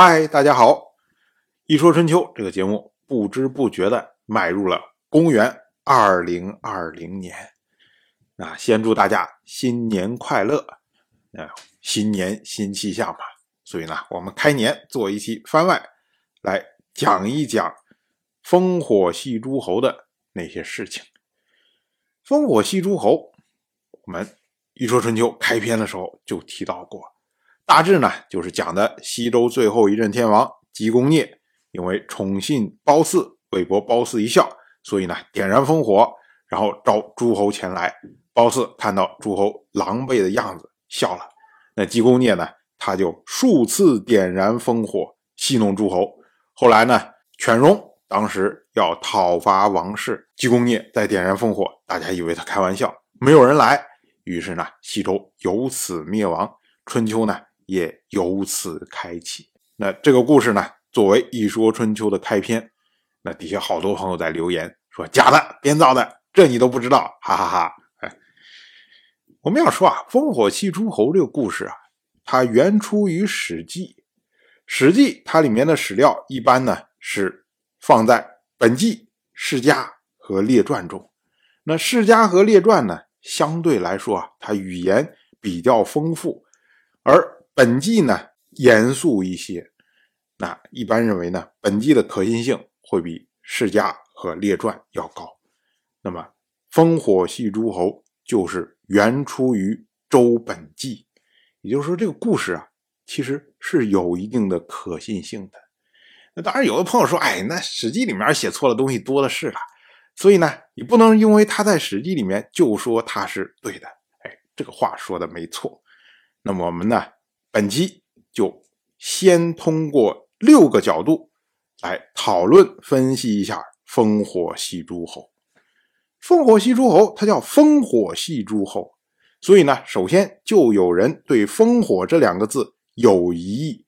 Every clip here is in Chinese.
嗨，大家好！一说春秋这个节目不知不觉的迈入了公元二零二零年，那先祝大家新年快乐！啊，新年新气象嘛，所以呢，我们开年做一期番外，来讲一讲烽火戏诸侯的那些事情。烽火戏诸侯，我们一说春秋开篇的时候就提到过，大致呢就是讲的西周最后一任天王姬公聂，因为宠信褒姒，为博褒姒一笑，所以呢点燃烽火，然后召诸侯前来。褒姒看到诸侯狼狈的样子。笑了，那姬公聂呢？他就数次点燃烽火，戏弄诸侯。后来呢，犬戎当时要讨伐王室，姬公聂在点燃烽火，大家以为他开玩笑，没有人来。于是呢，西周由此灭亡，春秋呢也由此开启。那这个故事呢，作为《一说春秋》的开篇，那底下好多朋友在留言说假的、编造的，这你都不知道，哈哈哈。哎我们要说啊，烽火戏诸侯这个故事啊，它原出于《史记》。《史记》它里面的史料一般呢是放在《本纪》《世家》和《列传》中。那《世家》和《列传》呢，相对来说啊，它语言比较丰富，而《本纪》呢严肃一些。那一般认为呢，《本纪》的可信性会比《世家》和《列传》要高。那么，烽火戏诸侯就是。原出于《周本纪》，也就是说，这个故事啊，其实是有一定的可信性的。那当然，有的朋友说：“哎，那《史记》里面写错的东西多的是了，所以呢，你不能因为他在《史记》里面就说他是对的。”哎，这个话说的没错。那么我们呢，本期就先通过六个角度来讨论分析一下烽火戏诸侯。烽火戏诸侯，它叫烽火戏诸侯，所以呢，首先就有人对“烽火”这两个字有疑义。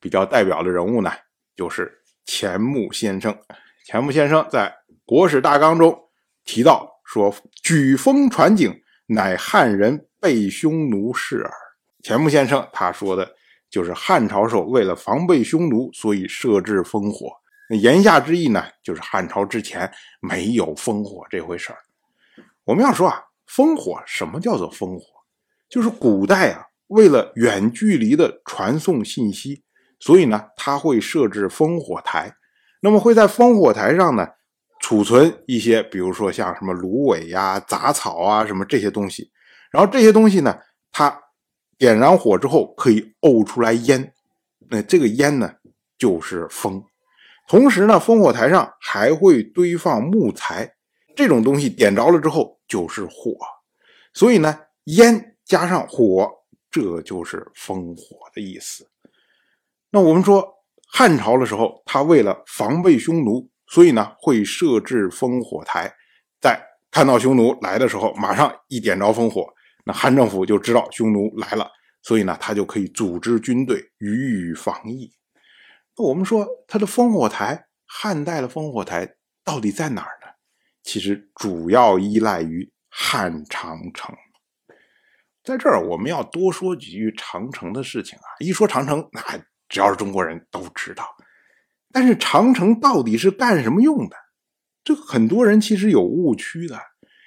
比较代表的人物呢，就是钱穆先生。钱穆先生在《国史大纲》中提到说：“举烽传景，乃汉人备匈奴事耳。”钱穆先生他说的就是汉朝时候为了防备匈奴，所以设置烽火。言下之意呢，就是汉朝之前没有烽火这回事儿。我们要说啊，烽火什么叫做烽火？就是古代啊，为了远距离的传送信息，所以呢，他会设置烽火台。那么会在烽火台上呢，储存一些，比如说像什么芦苇呀、杂草啊什么这些东西。然后这些东西呢，它点燃火之后可以沤出来烟，那这个烟呢，就是风。同时呢，烽火台上还会堆放木材，这种东西点着了之后就是火，所以呢，烟加上火，这就是烽火的意思。那我们说汉朝的时候，他为了防备匈奴，所以呢会设置烽火台，在看到匈奴来的时候，马上一点着烽火，那汉政府就知道匈奴来了，所以呢他就可以组织军队予以防御。那我们说，他的烽火台，汉代的烽火台到底在哪儿呢？其实主要依赖于汉长城。在这儿，我们要多说几句长城的事情啊。一说长城，那只要是中国人都知道。但是长城到底是干什么用的？这很多人其实有误区的，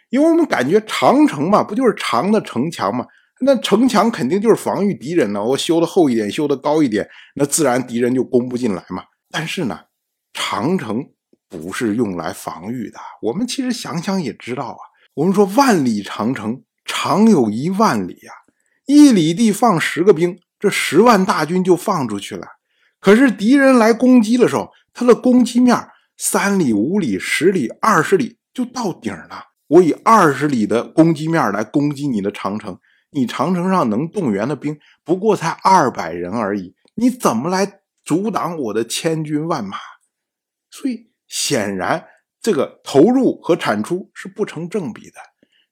因为我们感觉长城嘛，不就是长的城墙吗？那城墙肯定就是防御敌人呢，我修的厚一点，修的高一点，那自然敌人就攻不进来嘛。但是呢，长城不是用来防御的。我们其实想想也知道啊，我们说万里长城长有一万里啊，一里地放十个兵，这十万大军就放出去了。可是敌人来攻击的时候，他的攻击面三里、五里、十里、二十里就到顶了。我以二十里的攻击面来攻击你的长城。你长城上能动员的兵不过才二百人而已，你怎么来阻挡我的千军万马？所以显然这个投入和产出是不成正比的，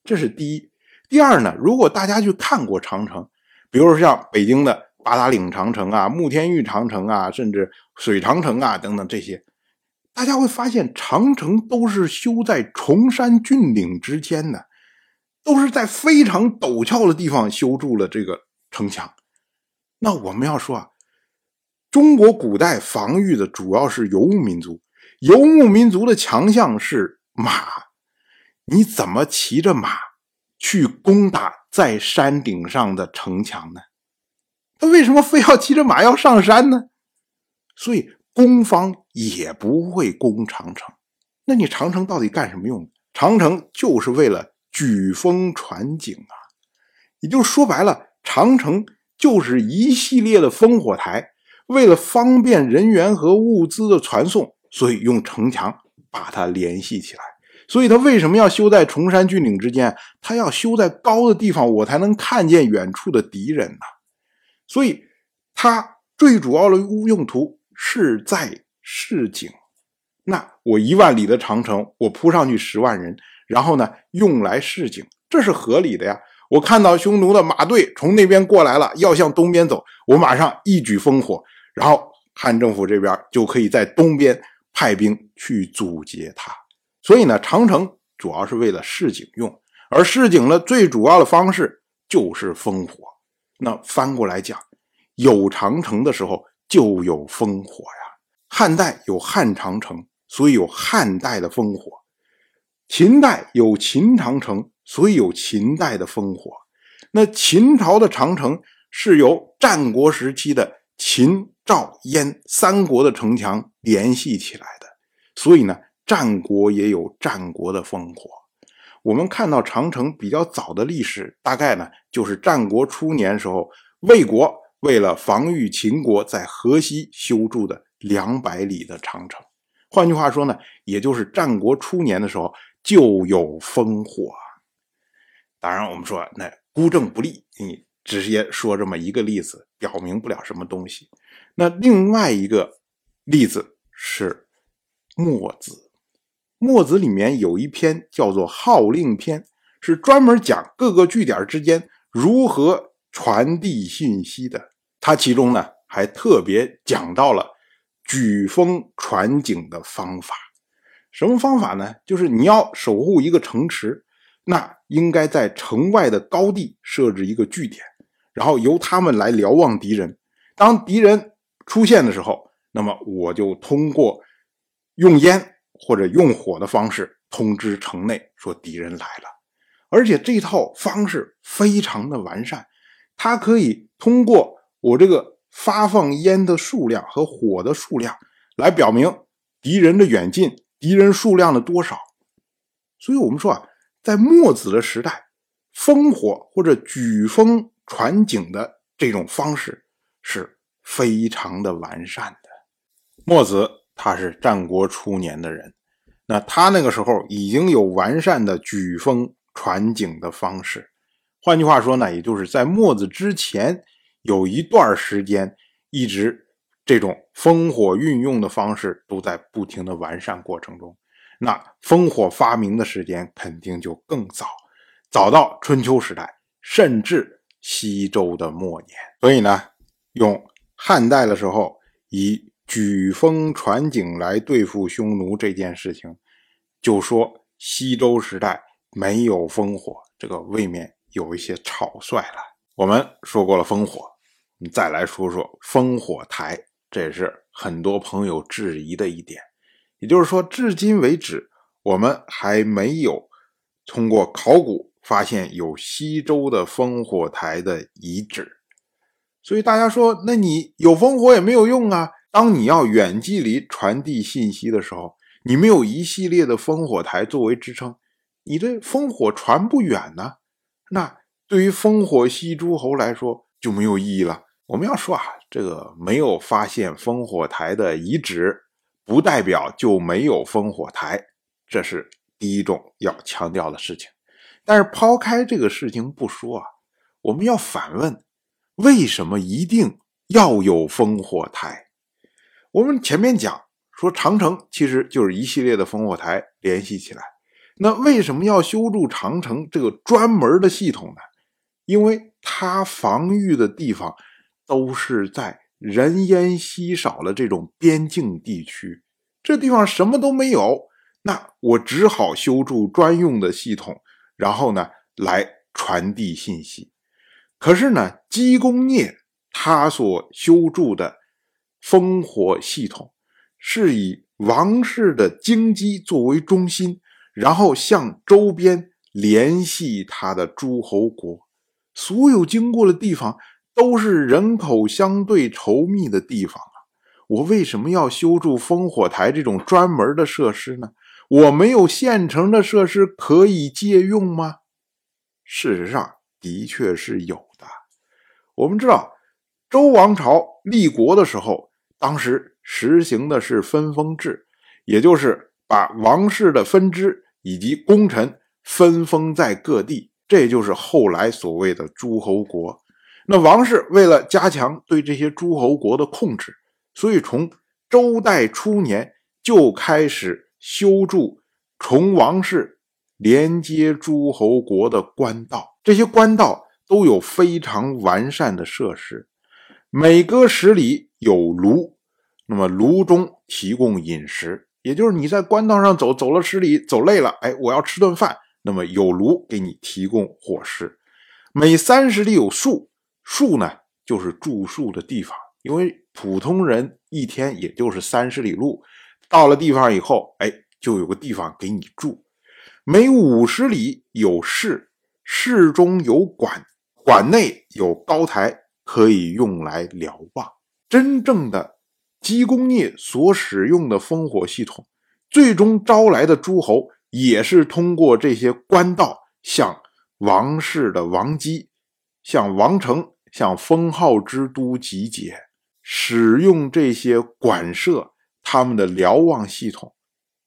这是第一。第二呢，如果大家去看过长城，比如说像北京的八达岭长城啊、慕天峪长城啊，甚至水长城啊等等这些，大家会发现长城都是修在崇山峻岭之间的。都是在非常陡峭的地方修筑了这个城墙。那我们要说啊，中国古代防御的主要是游牧民族，游牧民族的强项是马，你怎么骑着马去攻打在山顶上的城墙呢？他为什么非要骑着马要上山呢？所以攻方也不会攻长城。那你长城到底干什么用？长城就是为了举风传景啊！也就是说白了，长城就是一系列的烽火台，为了方便人员和物资的传送，所以用城墙把它联系起来。所以，它为什么要修在崇山峻岭之间？它要修在高的地方，我才能看见远处的敌人呢。所以，它最主要的用途是在示警。那我一万里的长城，我铺上去十万人，然后呢，用来示警，这是合理的呀。我看到匈奴的马队从那边过来了，要向东边走，我马上一举烽火，然后汉政府这边就可以在东边派兵去阻截他。所以呢，长城主要是为了示警用，而示警的最主要的方式就是烽火。那翻过来讲，有长城的时候就有烽火呀。汉代有汉长城，所以有汉代的烽火；秦代有秦长城，所以有秦代的烽火。那秦朝的长城是由战国时期的秦、赵、燕三国的城墙联系起来的，所以呢，战国也有战国的烽火。我们看到长城比较早的历史，大概呢就是战国初年时候，魏国为了防御秦国在河西修筑的两百里的长城。换句话说呢，也就是战国初年的时候就有烽火。当然，我们说那孤证不立，你直接说这么一个例子，表明不了什么东西。那另外一个例子是墨子。墨子里面有一篇叫做《号令篇》，是专门讲各个据点之间如何传递信息的。他其中呢还特别讲到了举风传景的方法。什么方法呢？就是你要守护一个城池，那应该在城外的高地设置一个据点，然后由他们来瞭望敌人。当敌人出现的时候，那么我就通过用烟。或者用火的方式通知城内说敌人来了，而且这套方式非常的完善，它可以通过我这个发放烟的数量和火的数量来表明敌人的远近、敌人数量的多少。所以，我们说啊，在墨子的时代，烽火或者举风传景的这种方式是非常的完善的。墨子。他是战国初年的人，那他那个时候已经有完善的举风传景的方式。换句话说呢，也就是在墨子之前有一段时间，一直这种烽火运用的方式都在不停的完善过程中。那烽火发明的时间肯定就更早，早到春秋时代，甚至西周的末年。所以呢，用汉代的时候以。举风传景来对付匈奴这件事情，就说西周时代没有烽火，这个未免有一些草率了。我们说过了烽火，你再来说说烽火台，这也是很多朋友质疑的一点。也就是说，至今为止，我们还没有通过考古发现有西周的烽火台的遗址，所以大家说，那你有烽火也没有用啊。当你要远距离传递信息的时候，你没有一系列的烽火台作为支撑，你的烽火传不远呢。那对于烽火戏诸侯来说就没有意义了。我们要说啊，这个没有发现烽火台的遗址，不代表就没有烽火台，这是第一种要强调的事情。但是抛开这个事情不说啊，我们要反问：为什么一定要有烽火台？我们前面讲说，长城其实就是一系列的烽火台联系起来。那为什么要修筑长城这个专门的系统呢？因为它防御的地方都是在人烟稀少的这种边境地区，这地方什么都没有，那我只好修筑专用的系统，然后呢来传递信息。可是呢，姬公聂他所修筑的。烽火系统是以王室的京畿作为中心，然后向周边联系他的诸侯国。所有经过的地方都是人口相对稠密的地方啊！我为什么要修筑烽火台这种专门的设施呢？我没有现成的设施可以借用吗？事实上，的确是有的。我们知道，周王朝立国的时候，当时实行的是分封制，也就是把王室的分支以及功臣分封在各地，这就是后来所谓的诸侯国。那王室为了加强对这些诸侯国的控制，所以从周代初年就开始。修筑从王室连接诸侯国的官道，这些官道都有非常完善的设施。每隔十里有炉，那么炉中提供饮食，也就是你在官道上走，走了十里，走累了，哎，我要吃顿饭，那么有炉给你提供伙食。每三十里有树，树呢就是住宿的地方，因为普通人一天也就是三十里路。到了地方以后，哎，就有个地方给你住。每五十里有市，市中有馆，馆内有高台，可以用来瞭望。真正的姬公聂所使用的烽火系统，最终招来的诸侯也是通过这些官道向王室的王姬、向王城、向封号之都集结，使用这些馆舍。他们的瞭望系统，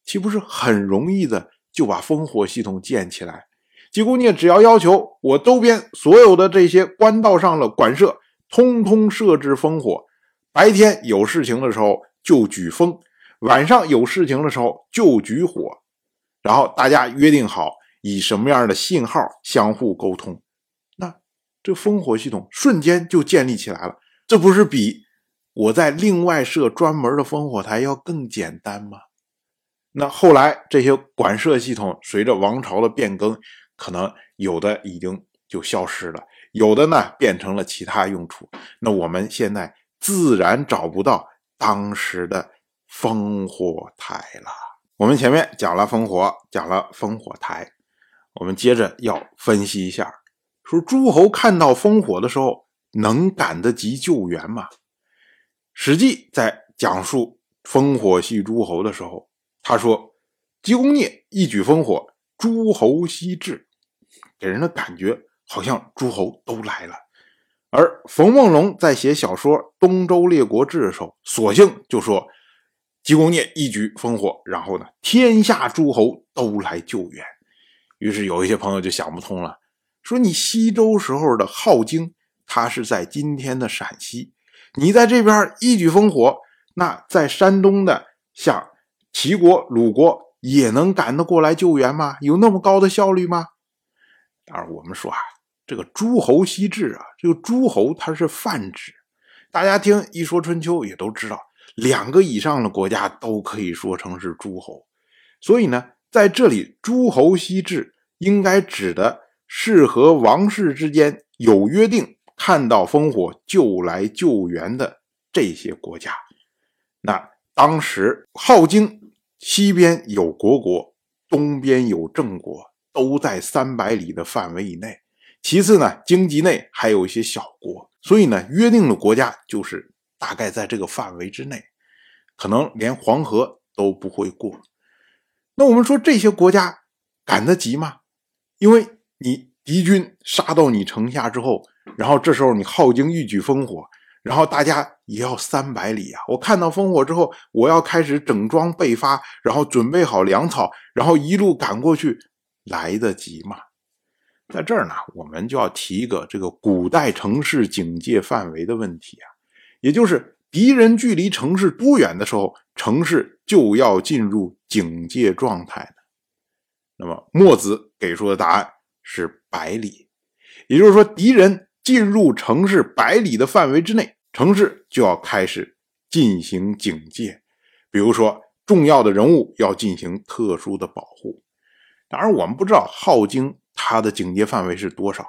岂不是很容易的就把烽火系统建起来？姬公聂只要要求我周边所有的这些官道上的馆舍，通通设置烽火，白天有事情的时候就举烽，晚上有事情的时候就举火，然后大家约定好以什么样的信号相互沟通，这烽火系统瞬间就建立起来了，这不是比？我在另外设专门的烽火台要更简单吗？那后来这些管设系统随着王朝的变更，可能有的已经就消失了，有的呢变成了其他用处。那我们现在自然找不到当时的烽火台了。我们前面讲了烽火，讲了烽火台，我们接着要分析一下，说诸侯看到烽火的时候，能赶得及救援吗？史记在讲述烽火戏诸侯的时候，他说：“姬公聂一举烽火，诸侯西至，给人的感觉好像诸侯都来了。”而冯梦龙在写小说《东周列国志》的时候，索性就说：“姬公聂一举烽火，然后呢，天下诸侯都来救援。”于是有一些朋友就想不通了，说：“你西周时候的镐京，它是在今天的陕西。”你在这边一举烽火，那在山东的像齐国、鲁国也能赶得过来救援吗？有那么高的效率吗？当然，我们说啊，这个诸侯西至啊，这个诸侯它是泛指，大家听一说春秋也都知道，两个以上的国家都可以说成是诸侯。所以呢，在这里诸侯西至应该指的是和王室之间有约定。看到烽火就来救援的这些国家，那当时镐京西边有国国，东边有郑国，都在三百里的范围以内。其次呢，京畿内还有一些小国，所以呢，约定的国家就是大概在这个范围之内，可能连黄河都不会过。那我们说这些国家赶得及吗？因为你敌军杀到你城下之后。然后这时候你镐京一举烽火，然后大家也要三百里啊！我看到烽火之后，我要开始整装备发，然后准备好粮草，然后一路赶过去，来得及吗？在这儿呢，我们就要提一个这个古代城市警戒范围的问题啊，也就是敌人距离城市多远的时候，城市就要进入警戒状态？那么墨子给出的答案是百里，也就是说敌人。进入城市百里的范围之内，城市就要开始进行警戒。比如说，重要的人物要进行特殊的保护。当然，我们不知道镐京它的警戒范围是多少，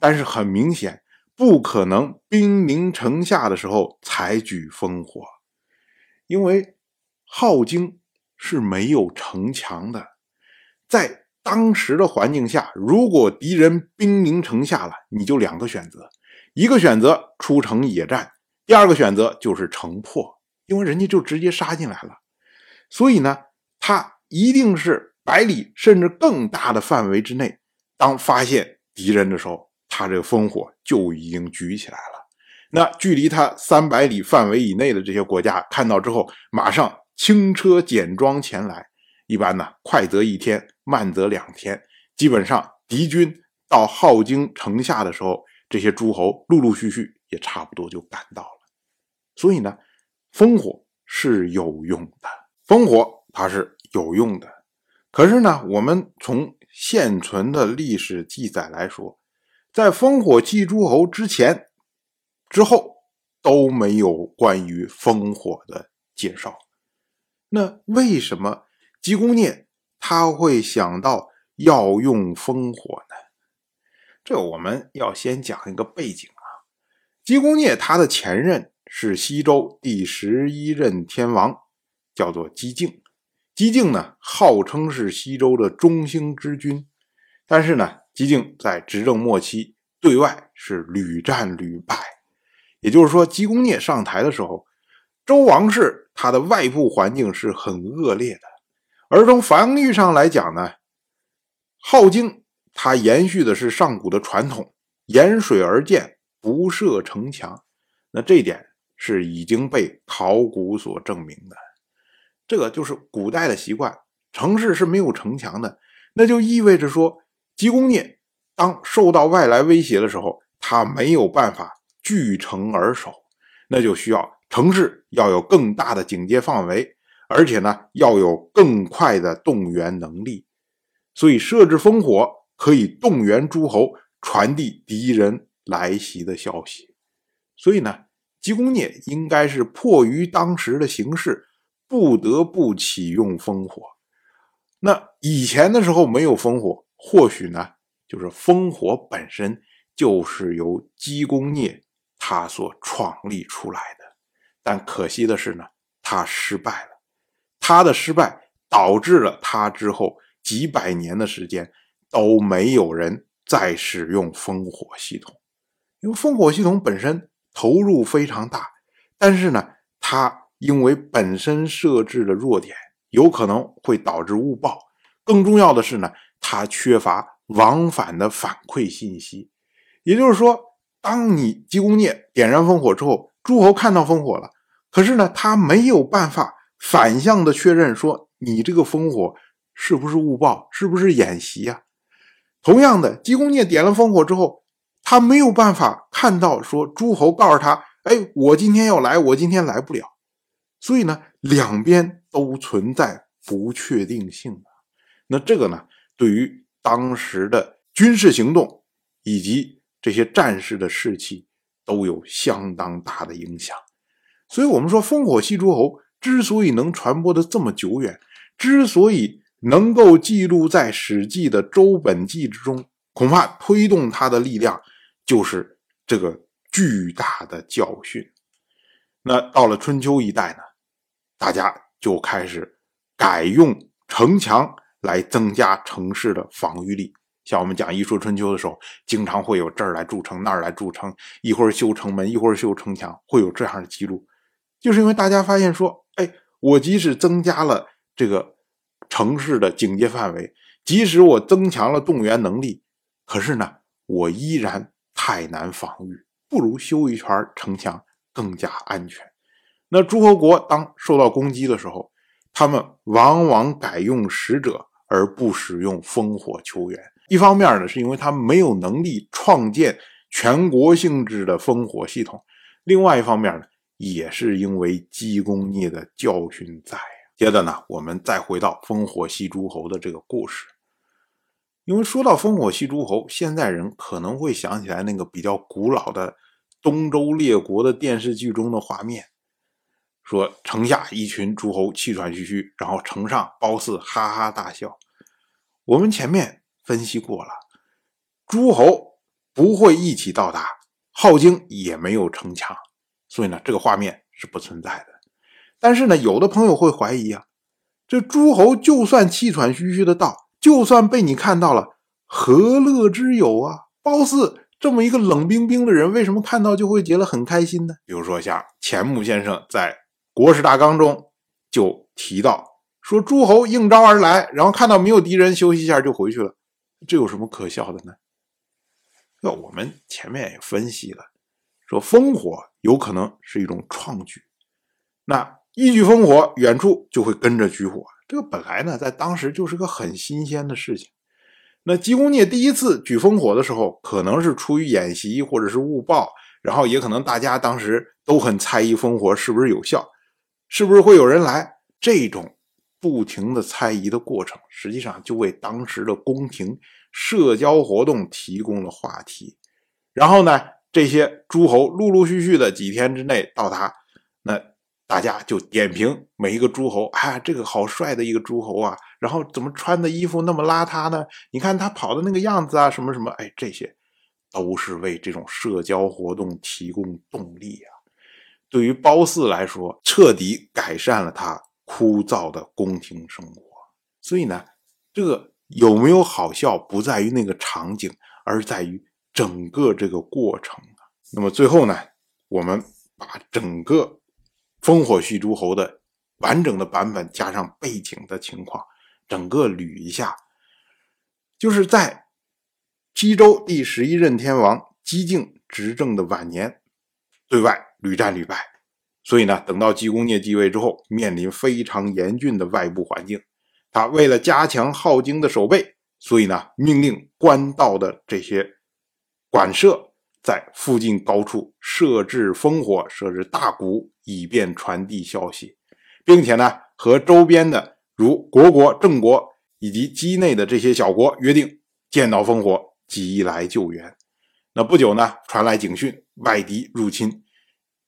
但是很明显，不可能兵临城下的时候采取烽火。因为镐京是没有城墙的，在当时的环境下，如果敌人兵临城下了，你就两个选择：一个选择出城野战，第二个选择就是城破，因为人家就直接杀进来了。所以呢，他一定是百里甚至更大的范围之内，当发现敌人的时候，他这个烽火就已经举起来了。那距离他三百里范围以内的这些国家看到之后，马上轻车简装前来。一般呢，快则一天，慢则两天。基本上，敌军到镐京城下的时候，这些诸侯陆陆续续也差不多就赶到了。所以呢，烽火是有用的，烽火它是有用的。可是呢，我们从现存的历史记载来说，在烽火戏诸侯之前。之后都没有关于烽火的介绍。那为什么姬公聂他会想到要用烽火呢？这我们要先讲一个背景啊。姬公聂他的前任是西周第十一任天王，叫做姬敬。姬敬呢，号称是西周的中兴之君，但是呢，姬敬在执政末期对外是屡战屡败。也就是说，姬公聂上台的时候，周王室他的外部环境是很恶劣的。而从防御上来讲呢，镐京它延续的是上古的传统，沿水而建，不设城墙。那这一点是已经被考古所证明的。这个就是古代的习惯，城市是没有城墙的。那就意味着说，姬公聂当受到外来威胁的时候，他没有办法。据城而守，那就需要城市要有更大的警戒范围，而且呢要有更快的动员能力。所以设置烽火可以动员诸侯，传递敌人来袭的消息。所以呢，姬公聂应该是迫于当时的形势，不得不启用烽火。那以前的时候没有烽火，或许呢就是烽火本身就是由姬公聂。他所创立出来的，但可惜的是呢，他失败了。他的失败导致了他之后几百年的时间都没有人再使用烽火系统，因为烽火系统本身投入非常大，但是呢，它因为本身设置的弱点，有可能会导致误报。更重要的是呢，它缺乏往返的反馈信息，也就是说。当你姬公聂点燃烽火之后，诸侯看到烽火了，可是呢，他没有办法反向的确认说你这个烽火是不是误报，是不是演习呀？同样的，姬公聂点了烽火之后，他没有办法看到说诸侯告诉他，哎，我今天要来，我今天来不了。所以呢，两边都存在不确定性那这个呢，对于当时的军事行动以及。这些战士的士气都有相当大的影响，所以，我们说烽火戏诸侯之所以能传播的这么久远，之所以能够记录在《史记》的《周本纪》之中，恐怕推动它的力量就是这个巨大的教训。那到了春秋一代呢，大家就开始改用城墙来增加城市的防御力。像我们讲《一说春秋》的时候，经常会有这儿来筑城，那儿来筑城，一会儿修城门，一会儿修城墙，会有这样的记录。就是因为大家发现说，哎，我即使增加了这个城市的警戒范围，即使我增强了动员能力，可是呢，我依然太难防御，不如修一圈城墙更加安全。那诸侯国当受到攻击的时候，他们往往改用使者，而不使用烽火求援。一方面呢，是因为他没有能力创建全国性质的烽火系统；另外一方面呢，也是因为姬公聂的教训在。接着呢，我们再回到烽火戏诸侯的这个故事。因为说到烽火戏诸侯，现在人可能会想起来那个比较古老的东周列国的电视剧中的画面，说城下一群诸侯气喘吁吁，然后城上褒姒哈哈大笑。我们前面。分析过了，诸侯不会一起到达，镐京也没有城墙，所以呢，这个画面是不存在的。但是呢，有的朋友会怀疑啊，这诸侯就算气喘吁吁的到，就算被你看到了，何乐之有啊？褒姒这么一个冷冰冰的人，为什么看到就会觉得很开心呢？比如说像钱穆先生在《国史大纲》中就提到说，诸侯应招而来，然后看到没有敌人，休息一下就回去了，这有什么可笑的呢？那我们前面也分析了，说烽火有可能是一种创举，那一举烽火，远处就会跟着举火，这个本来呢，在当时就是个很新鲜的事情。那姬公聂第一次举烽火的时候，可能是出于演习或者是误报，然后也可能大家当时都很猜疑烽火是不是有效，是不是会有人来。这种不停的猜疑的过程，实际上就为当时的宫廷社交活动提供了话题。然后呢，这些诸侯陆陆续续的几天之内到达，那。大家就点评每一个诸侯，啊，这个好帅的一个诸侯啊，然后怎么穿的衣服那么邋遢呢？你看他跑的那个样子啊，什么什么，哎，这些都是为这种社交活动提供动力啊。对于褒姒来说，彻底改善了他枯燥的宫廷生活。所以呢，这个有没有好笑，不在于那个场景，而在于整个这个过程啊。那么最后呢，我们把整个。烽火戏诸侯的完整的版本加上背景的情况，整个捋一下，就是在西周第十一任天王姬敬执政的晚年，对外屡战屡败，所以呢，等到姬公聂继位之后，面临非常严峻的外部环境，他为了加强镐京的守备，所以呢，命令官道的这些馆舍。在附近高处设置烽火，设置大鼓，以便传递消息，并且呢，和周边的如国国、郑国以及畿内的这些小国约定，见到烽火即来救援。那不久呢，传来警讯，外敌入侵。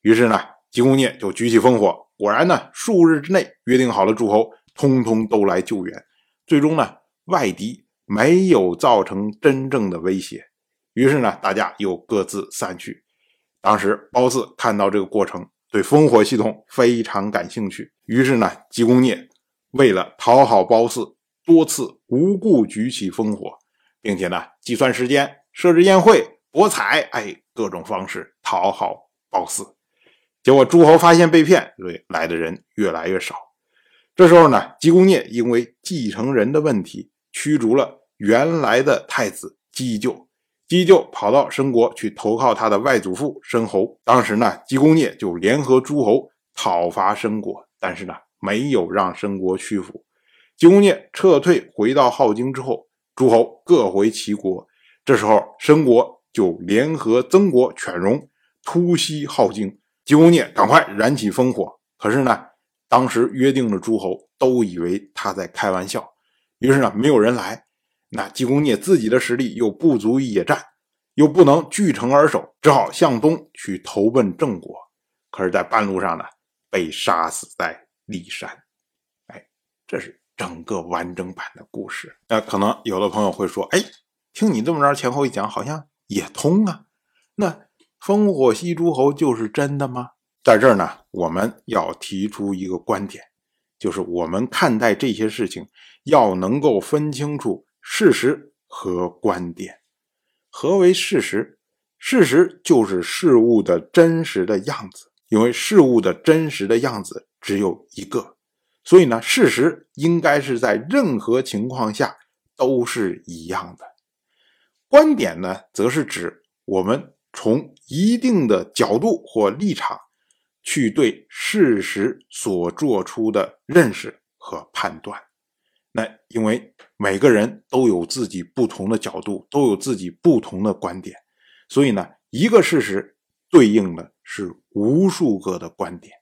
于是呢，姬公聂就举起烽火，果然呢，数日之内约定好了诸侯，通通都来救援。最终呢，外敌没有造成真正的威胁。于是呢，大家又各自散去。当时褒姒看到这个过程，对烽火系统非常感兴趣。于是呢，姬公聂为了讨好褒姒，多次无故举起烽火，并且呢，计算时间、设置宴会、博彩，哎，各种方式讨好褒姒。结果诸侯发现被骗，所以来的人越来越少。这时候呢，姬公聂因为继承人的问题，驱逐了原来的太子姬就。姬就跑到申国去投靠他的外祖父申侯。当时呢，姬公聂就联合诸侯讨伐申国，但是呢，没有让申国屈服。姬公聂撤退回到镐京之后，诸侯各回其国。这时候，申国就联合曾国犬戎突袭镐京。姬公聂赶快燃起烽火，可是呢，当时约定的诸侯都以为他在开玩笑，于是呢，没有人来。那姬公聂自己的实力又不足以野战，又不能据城而守，只好向东去投奔郑国。可是，在半路上呢，被杀死在骊山。哎，这是整个完整版的故事。那可能有的朋友会说：“哎，听你这么着前后一讲，好像也通啊。那烽火戏诸侯就是真的吗？”在这儿呢，我们要提出一个观点，就是我们看待这些事情，要能够分清楚。事实和观点，何为事实？事实就是事物的真实的样子，因为事物的真实的样子只有一个，所以呢，事实应该是在任何情况下都是一样的。观点呢，则是指我们从一定的角度或立场去对事实所做出的认识和判断。那因为每个人都有自己不同的角度，都有自己不同的观点，所以呢，一个事实对应的是无数个的观点。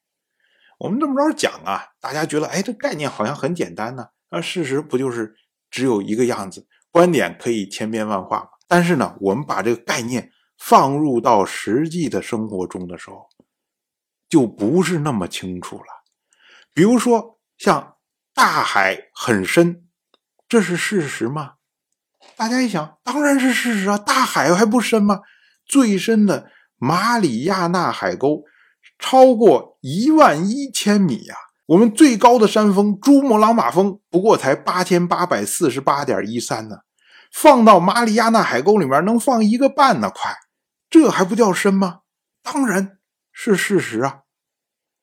我们这么着讲啊，大家觉得，哎，这概念好像很简单呢。那事实不就是只有一个样子？观点可以千变万化吗？但是呢，我们把这个概念放入到实际的生活中的时候，就不是那么清楚了。比如说像。大海很深，这是事实吗？大家一想，当然是事实啊！大海还不深吗？最深的马里亚纳海沟，超过一万一千米呀！我们最高的山峰珠穆朗玛峰不过才八千八百四十八点一三呢，放到马里亚纳海沟里面能放一个半呢，快，这还不叫深吗？当然是事实啊。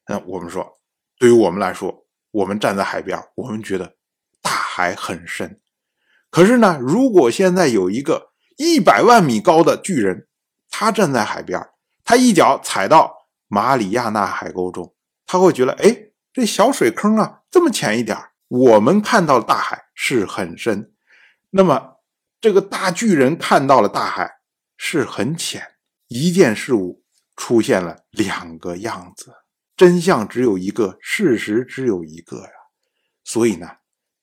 那我们说，对于我们来说，我们站在海边，我们觉得大海很深。可是呢，如果现在有一个一百万米高的巨人，他站在海边，他一脚踩到马里亚纳海沟中，他会觉得，哎。这小水坑啊，这么浅一点我们看到的大海是很深。那么，这个大巨人看到了大海是很浅。一件事物出现了两个样子，真相只有一个，事实只有一个呀。所以呢，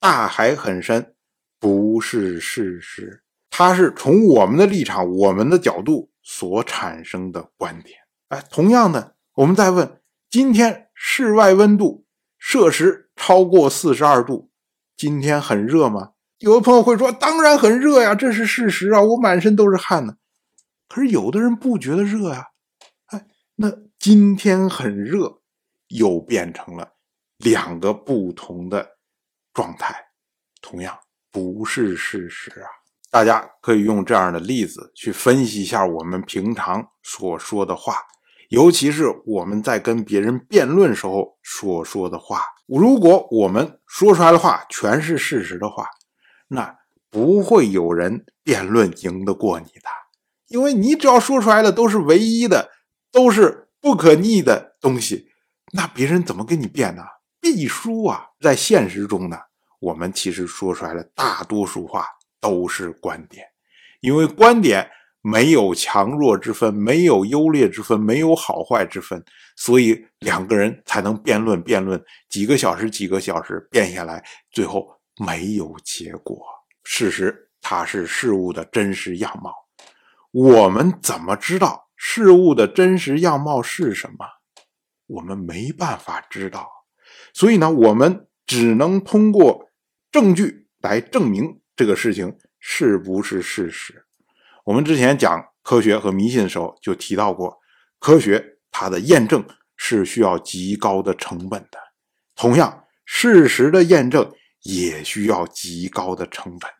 大海很深不是事实，它是从我们的立场、我们的角度所产生的观点。哎，同样的，我们再问：今天室外温度？摄氏超过四十二度，今天很热吗？有的朋友会说：“当然很热呀，这是事实啊，我满身都是汗呢。”可是有的人不觉得热呀，哎，那今天很热，又变成了两个不同的状态，同样不是事实啊。大家可以用这样的例子去分析一下我们平常所说的话。尤其是我们在跟别人辩论时候所说的话，如果我们说出来的话全是事实的话，那不会有人辩论赢得过你的，因为你只要说出来的都是唯一的，都是不可逆的东西，那别人怎么跟你辩呢？必输啊！在现实中呢，我们其实说出来的大多数话都是观点，因为观点。没有强弱之分，没有优劣之分，没有好坏之分，所以两个人才能辩论辩论几个小时，几个小时辩下来，最后没有结果。事实它是事物的真实样貌，我们怎么知道事物的真实样貌是什么？我们没办法知道，所以呢，我们只能通过证据来证明这个事情是不是事实。我们之前讲科学和迷信的时候，就提到过，科学它的验证是需要极高的成本的，同样，事实的验证也需要极高的成本。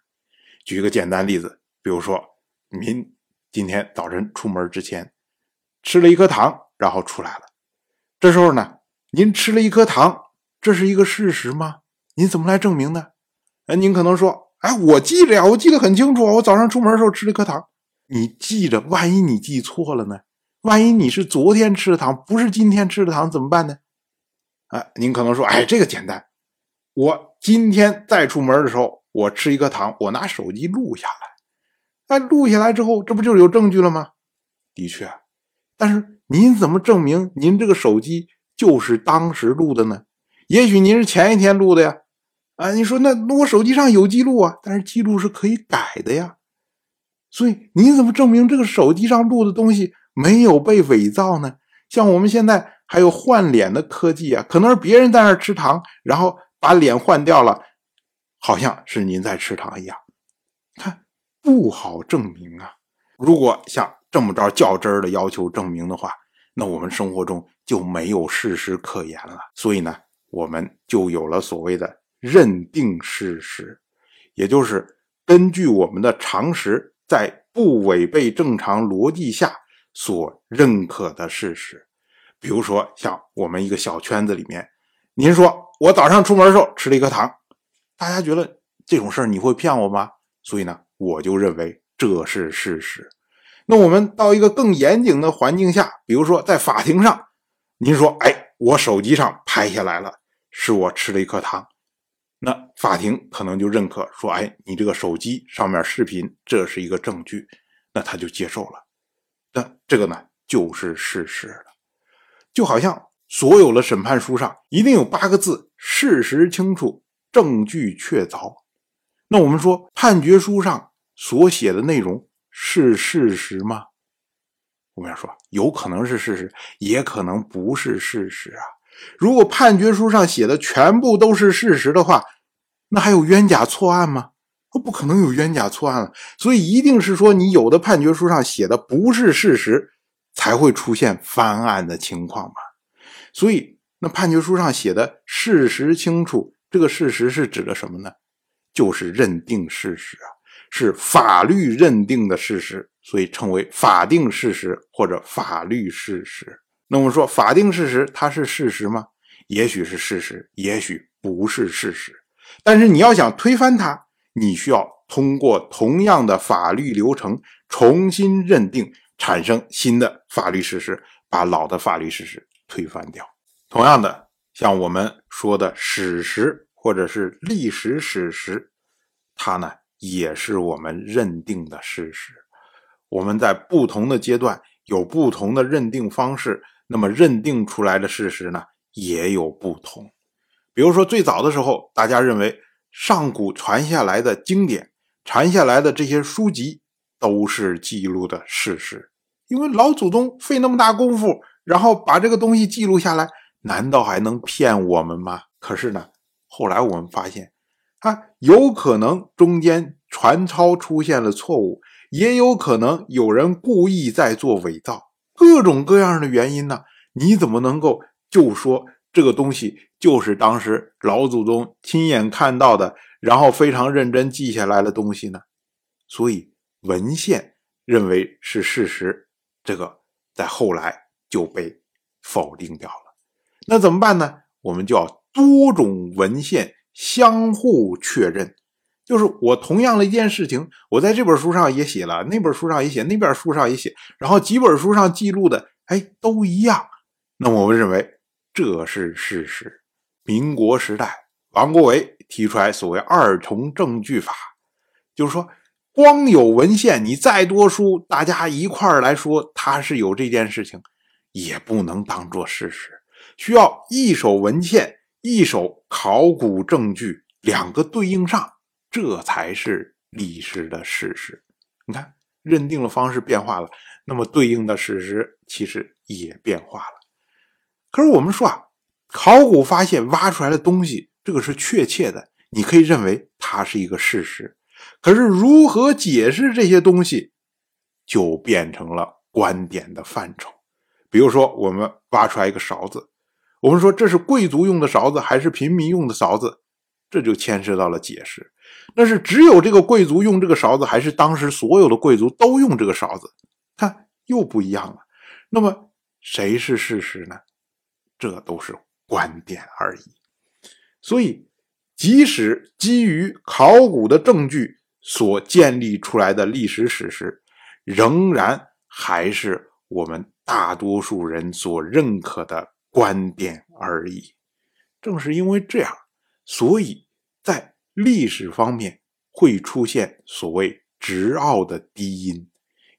举个简单例子，比如说，您今天早晨出门之前吃了一颗糖，然后出来了，这时候呢，您吃了一颗糖，这是一个事实吗？您怎么来证明呢？哎，您可能说，哎，我记着呀，我记得很清楚啊，我早上出门的时候吃了一颗糖。你记着，万一你记错了呢？万一你是昨天吃的糖，不是今天吃的糖，怎么办呢？哎，您可能说，哎，这个简单，我今天再出门的时候，我吃一颗糖，我拿手机录下来，哎，录下来之后，这不就有证据了吗？的确，但是您怎么证明您这个手机就是当时录的呢？也许您是前一天录的呀，啊，你说那我手机上有记录啊，但是记录是可以改的呀。所以你怎么证明这个手机上录的东西没有被伪造呢？像我们现在还有换脸的科技啊，可能是别人在那吃糖，然后把脸换掉了，好像是您在吃糖一样，看不好证明啊。如果像这么着较真儿的要求证明的话，那我们生活中就没有事实可言了。所以呢，我们就有了所谓的认定事实，也就是根据我们的常识。在不违背正常逻辑下所认可的事实，比如说像我们一个小圈子里面，您说我早上出门的时候吃了一颗糖，大家觉得这种事儿你会骗我吗？所以呢，我就认为这是事实。那我们到一个更严谨的环境下，比如说在法庭上，您说，哎，我手机上拍下来了，是我吃了一颗糖。那法庭可能就认可说：“哎，你这个手机上面视频，这是一个证据。”那他就接受了。那这个呢，就是事实了。就好像所有的审判书上一定有八个字：“事实清楚，证据确凿。”那我们说，判决书上所写的内容是事实吗？我们要说，有可能是事实，也可能不是事实啊。如果判决书上写的全部都是事实的话，那还有冤假错案吗？不可能有冤假错案了。所以一定是说，你有的判决书上写的不是事实，才会出现翻案的情况嘛。所以那判决书上写的事实清楚，这个事实是指的什么呢？就是认定事实啊，是法律认定的事实，所以称为法定事实或者法律事实。那我们说法定事实它是事实吗？也许是事实，也许不是事实。但是你要想推翻它，你需要通过同样的法律流程重新认定，产生新的法律事实，把老的法律事实推翻掉。同样的，像我们说的史实或者是历史史实，它呢也是我们认定的事实。我们在不同的阶段有不同的认定方式，那么认定出来的事实呢也有不同。比如说，最早的时候，大家认为上古传下来的经典、传下来的这些书籍都是记录的事实，因为老祖宗费那么大功夫，然后把这个东西记录下来，难道还能骗我们吗？可是呢，后来我们发现，他，有可能中间传抄出现了错误，也有可能有人故意在做伪造，各种各样的原因呢？你怎么能够就说？这个东西就是当时老祖宗亲眼看到的，然后非常认真记下来的东西呢，所以文献认为是事实，这个在后来就被否定掉了。那怎么办呢？我们就要多种文献相互确认，就是我同样的一件事情，我在这本书上也写了，那本书上也写，那边书上也写，然后几本书上记录的，哎，都一样。那么我们认为。这是事实。民国时代，王国维提出来所谓“二重证据法”，就是说，光有文献，你再多书，大家一块儿来说，他是有这件事情，也不能当做事实。需要一手文献，一手考古证据，两个对应上，这才是历史的事实。你看，认定了方式变化了，那么对应的事实其实也变化了。可是我们说啊，考古发现挖出来的东西，这个是确切的，你可以认为它是一个事实。可是如何解释这些东西，就变成了观点的范畴。比如说，我们挖出来一个勺子，我们说这是贵族用的勺子还是平民用的勺子，这就牵涉到了解释。那是只有这个贵族用这个勺子，还是当时所有的贵族都用这个勺子？看又不一样了。那么谁是事实呢？这都是观点而已，所以即使基于考古的证据所建立出来的历史史实，仍然还是我们大多数人所认可的观点而已。正是因为这样，所以在历史方面会出现所谓直奥的低音，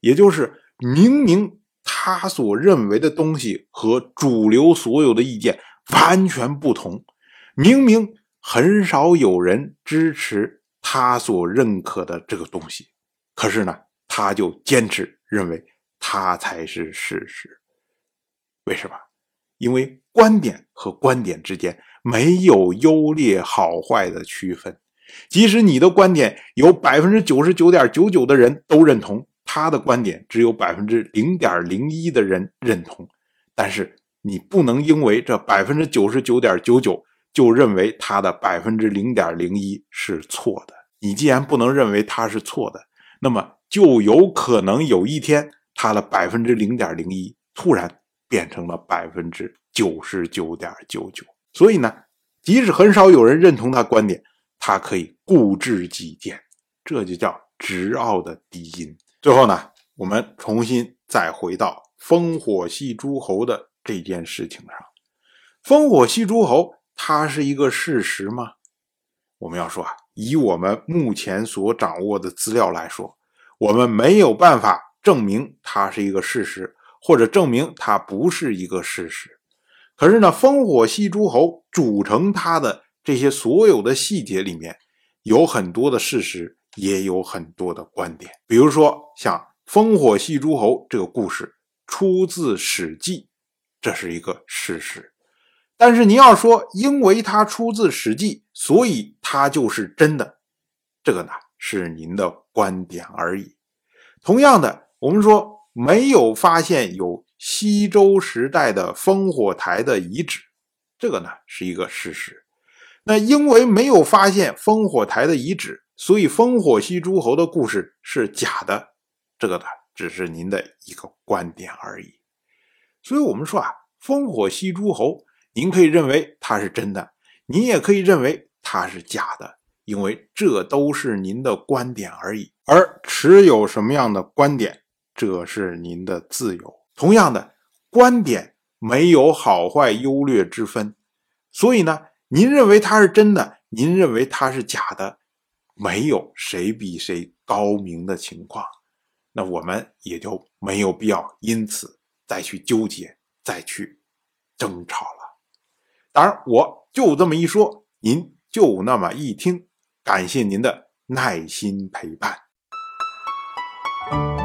也就是明明。他所认为的东西和主流所有的意见完全不同，明明很少有人支持他所认可的这个东西，可是呢，他就坚持认为他才是事实。为什么？因为观点和观点之间没有优劣好坏的区分，即使你的观点有百分之九十九点九九的人都认同。他的观点只有百分之零点零一的人认同，但是你不能因为这百分之九十九点九九就认为他的百分之零点零一是错的。你既然不能认为他是错的，那么就有可能有一天他的百分之零点零一突然变成了百分之九十九点九九。所以呢，即使很少有人认同他观点，他可以固执己见，这就叫执拗的低音。最后呢，我们重新再回到烽火戏诸侯的这件事情上。烽火戏诸侯，它是一个事实吗？我们要说啊，以我们目前所掌握的资料来说，我们没有办法证明它是一个事实，或者证明它不是一个事实。可是呢，烽火戏诸侯组成它的这些所有的细节里面，有很多的事实。也有很多的观点，比如说像“烽火戏诸侯”这个故事出自《史记》，这是一个事实。但是您要说，因为它出自《史记》，所以它就是真的，这个呢是您的观点而已。同样的，我们说没有发现有西周时代的烽火台的遗址，这个呢是一个事实。那因为没有发现烽火台的遗址，所以烽火戏诸侯的故事是假的。这个呢只是您的一个观点而已。所以我们说啊，烽火戏诸侯，您可以认为它是真的，您也可以认为它是假的，因为这都是您的观点而已。而持有什么样的观点，这是您的自由。同样的观点没有好坏优劣之分，所以呢。您认为它是真的，您认为它是假的，没有谁比谁高明的情况，那我们也就没有必要因此再去纠结、再去争吵了。当然，我就这么一说，您就那么一听，感谢您的耐心陪伴。《